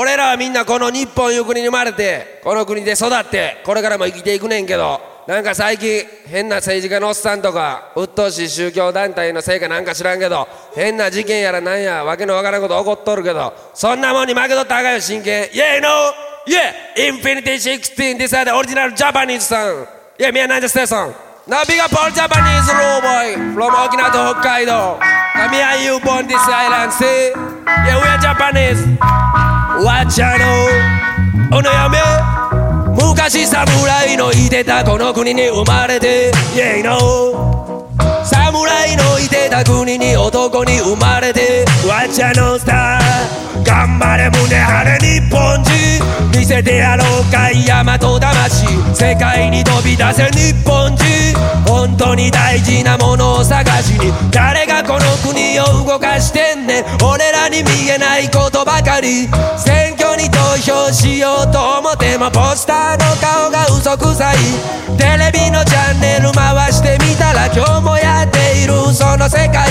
俺らはみんなこの日本いう国に生まれてこの国で育ってこれからも生きていくねんけどなんか最近変な政治家のおっさんとか鬱陶しい宗教団体のせいかなんか知らんけど変な事件やらなんやわけのわからんこと起こっとるけどそんなもんに負けとったあかんよ真剣 Yeah, no! Yeah! Infinity 16 This are the original Japanese さん Yeah, me and I just say song ナビがポールジャパニーズローボーイ From 沖縄と北海道 Me and you born this island, see? Yeah, we are Japanese Watch out おのやめ昔侍のいてたこの国に生まれて。Yeah no 侍のいてた国に男に生まれて。わっちゃのスター。頑張れ胸張れ日本人。見せてやろうか。い大和魂。世界に飛び出せ日本人。本当に大事なものを探しに。誰がこの国を動かしてんねん。俺らに見えないことばかり。しようと思ってもポスターの顔が嘘くさい。テレビのチャンネル回してみたら今日もやっているその世界。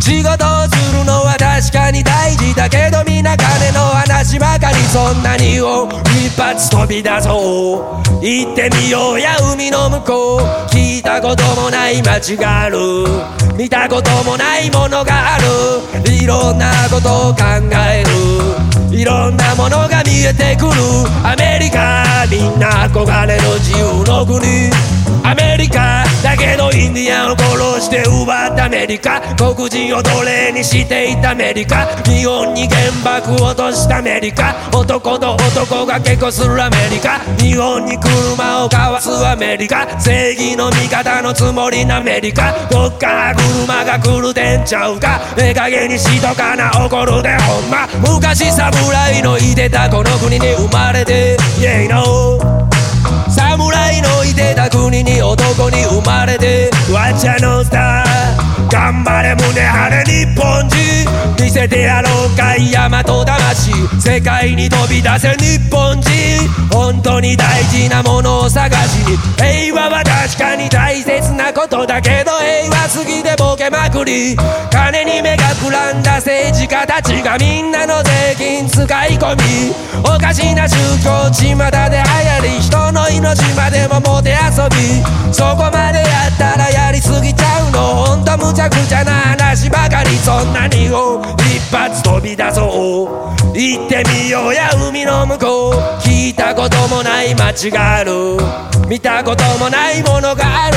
仕事をするのは確かに大事だけどみんな金の話ばかりそんなにを一発飛び出そう。行ってみようや海の向こう。聞いたこともない街がある。見たこともないものがある。いろんなことを考える。いろんなものが見えてくる。アメリカみんな憧れの自由の国。アメリカだけどンディアンを殺して奪ったアメリカ。黒人を奴隷にしていたアメリカ。日本に原爆を落としたアメリカ。男と男が結婚するアメリカ。日本に車をかわすアメリカ。正義の味方のつもりなアメリカ。どっから車が来るでんちゃうか。ええ加減にしとかな怒るでほんま。昔侍のいてたこの国に生まれて Yeah no 侍の国に男に生まれてわっちゃのスター。頑張れ胸張れ日本人。見せてやろうかい大和魂。世界に飛び出せ日本人。本当に大事なものを探し。に平和は確かに大切なことだけど平和すぎてボケまくり。金に目がくらんだ政治家たちがみんなの税金使い込み。おかしな宗教巷で流行そんなにを一発飛び出そう。行ってみようや海の向こう。聞いたこともない街がある。見たこともないものがある。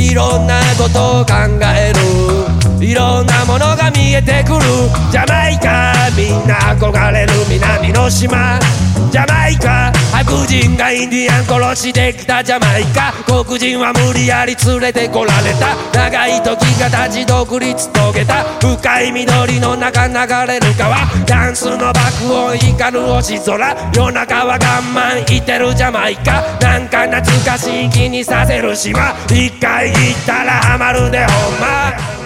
いろんなことを考える。いろんなものが見えてくる。ジャマイカみんな憧れる南の島。ジャマイカ白人がインディアン殺してきたジャマイカ黒人は無理やり連れてこられた。長い時が経ち独立遂げた。深い緑の中流れる川。ダンスの爆音光る星空。夜中はガンマンいてるジャマイカなんか懐かしい気にさせる島。一回行ったらハマるでほんま。